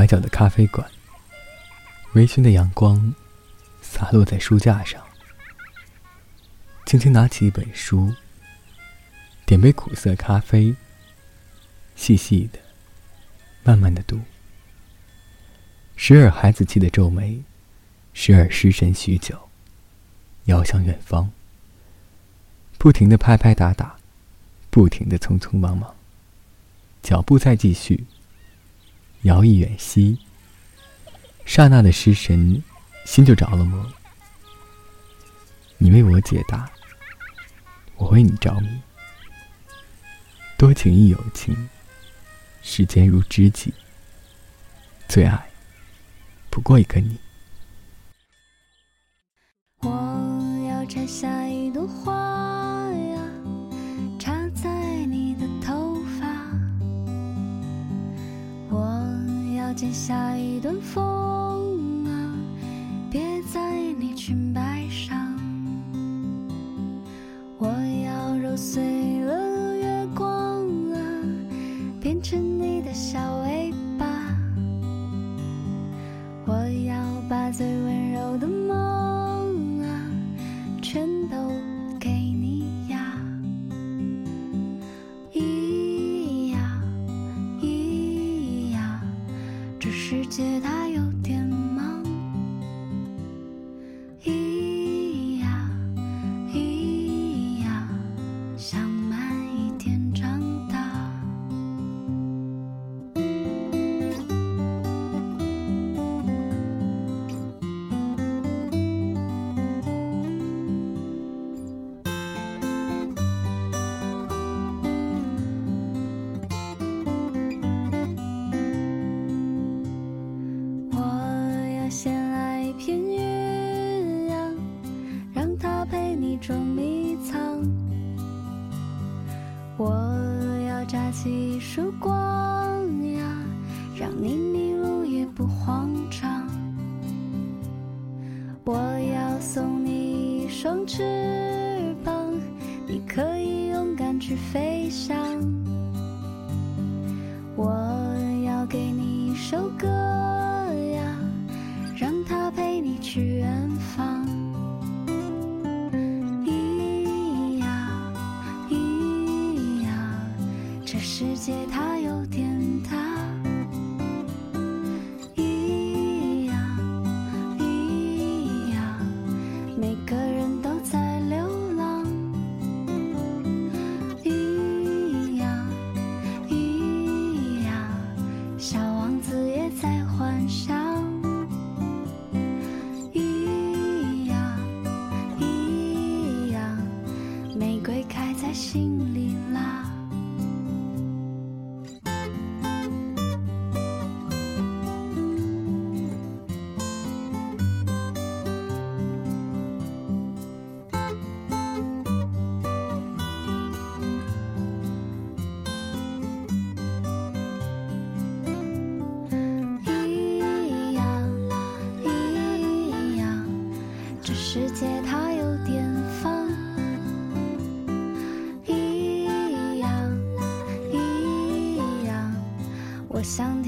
拐角的咖啡馆，微醺的阳光洒落在书架上，轻轻拿起一本书，点杯苦涩咖啡，细细的、慢慢的读，时而孩子气的皱眉，时而失神许久，遥向远方，不停的拍拍打打，不停的匆匆忙忙，脚步在继续。遥忆远兮，刹那的失神，心就着了魔。你为我解答，我为你着迷。多情亦有情，世间如知己。最爱，不过一个你。我要摘下下一段风啊，别在你裙摆上。我要揉碎了月光啊，变成你的小尾巴。我要把最温柔的梦啊，全都解答扎起一束光呀，让你迷路也不慌张。我要送你一双翅膀，你可以勇敢去飞翔。我要给你一首歌世界它世界它有点放，一样一样，我想